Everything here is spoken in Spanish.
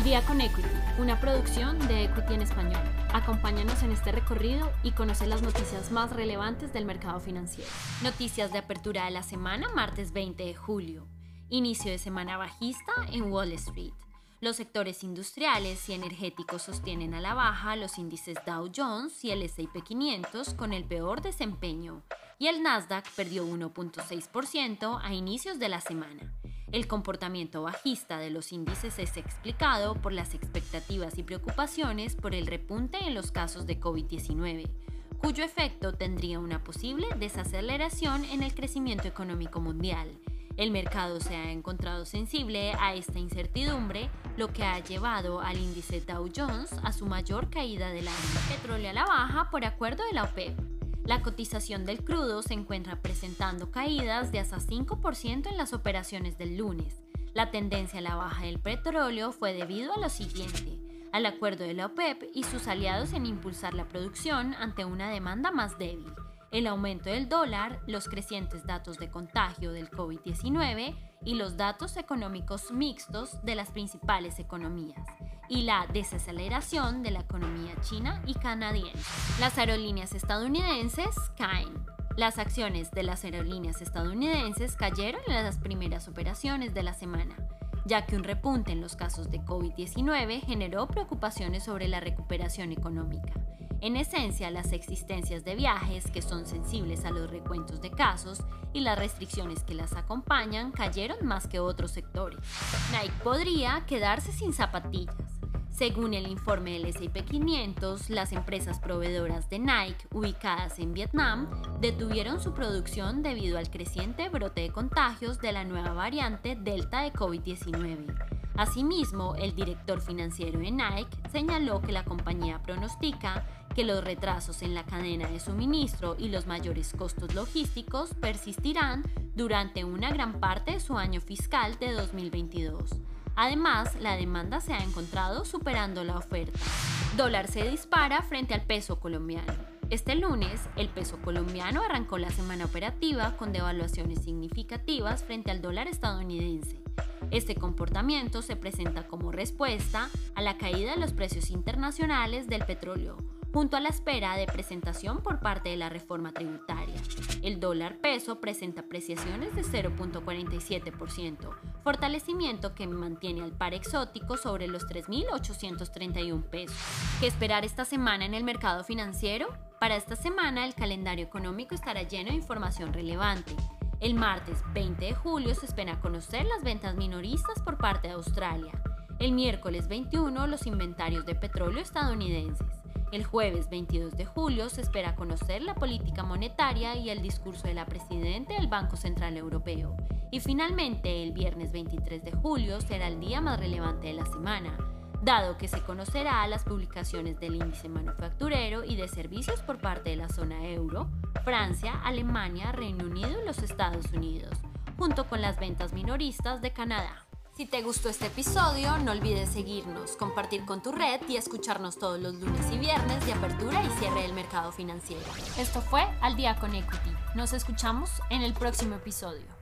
Al día con Equity, una producción de Equity en español. Acompáñanos en este recorrido y conoce las noticias más relevantes del mercado financiero. Noticias de apertura de la semana, martes 20 de julio. Inicio de semana bajista en Wall Street. Los sectores industriales y energéticos sostienen a la baja los índices Dow Jones y el S&P 500 con el peor desempeño, y el Nasdaq perdió 1.6% a inicios de la semana. El comportamiento bajista de los índices es explicado por las expectativas y preocupaciones por el repunte en los casos de COVID-19, cuyo efecto tendría una posible desaceleración en el crecimiento económico mundial. El mercado se ha encontrado sensible a esta incertidumbre, lo que ha llevado al índice Dow Jones a su mayor caída del año. Petróleo a la baja por acuerdo de la OPEP. La cotización del crudo se encuentra presentando caídas de hasta 5% en las operaciones del lunes. La tendencia a la baja del petróleo fue debido a lo siguiente, al acuerdo de la OPEP y sus aliados en impulsar la producción ante una demanda más débil, el aumento del dólar, los crecientes datos de contagio del COVID-19 y los datos económicos mixtos de las principales economías y la desaceleración de la economía china y canadiense. Las aerolíneas estadounidenses caen. Las acciones de las aerolíneas estadounidenses cayeron en las primeras operaciones de la semana, ya que un repunte en los casos de COVID-19 generó preocupaciones sobre la recuperación económica. En esencia, las existencias de viajes, que son sensibles a los recuentos de casos, y las restricciones que las acompañan cayeron más que otros sectores. Nike podría quedarse sin zapatillas. Según el informe del S&P 500, las empresas proveedoras de Nike ubicadas en Vietnam detuvieron su producción debido al creciente brote de contagios de la nueva variante Delta de COVID-19. Asimismo, el director financiero de Nike señaló que la compañía pronostica que los retrasos en la cadena de suministro y los mayores costos logísticos persistirán durante una gran parte de su año fiscal de 2022. Además, la demanda se ha encontrado superando la oferta. Dólar se dispara frente al peso colombiano. Este lunes, el peso colombiano arrancó la semana operativa con devaluaciones significativas frente al dólar estadounidense. Este comportamiento se presenta como respuesta a la caída de los precios internacionales del petróleo, junto a la espera de presentación por parte de la reforma tributaria. El dólar peso presenta apreciaciones de 0.47%, fortalecimiento que mantiene al par exótico sobre los 3.831 pesos. ¿Qué esperar esta semana en el mercado financiero? Para esta semana el calendario económico estará lleno de información relevante. El martes 20 de julio se espera conocer las ventas minoristas por parte de Australia. El miércoles 21 los inventarios de petróleo estadounidenses. El jueves 22 de julio se espera conocer la política monetaria y el discurso de la presidenta del Banco Central Europeo. Y finalmente, el viernes 23 de julio será el día más relevante de la semana, dado que se conocerá las publicaciones del índice manufacturero y de servicios por parte de la zona euro, Francia, Alemania, Reino Unido y los Estados Unidos, junto con las ventas minoristas de Canadá. Si te gustó este episodio, no olvides seguirnos, compartir con tu red y escucharnos todos los lunes y viernes de apertura y cierre del mercado financiero. Esto fue Al Día con Equity. Nos escuchamos en el próximo episodio.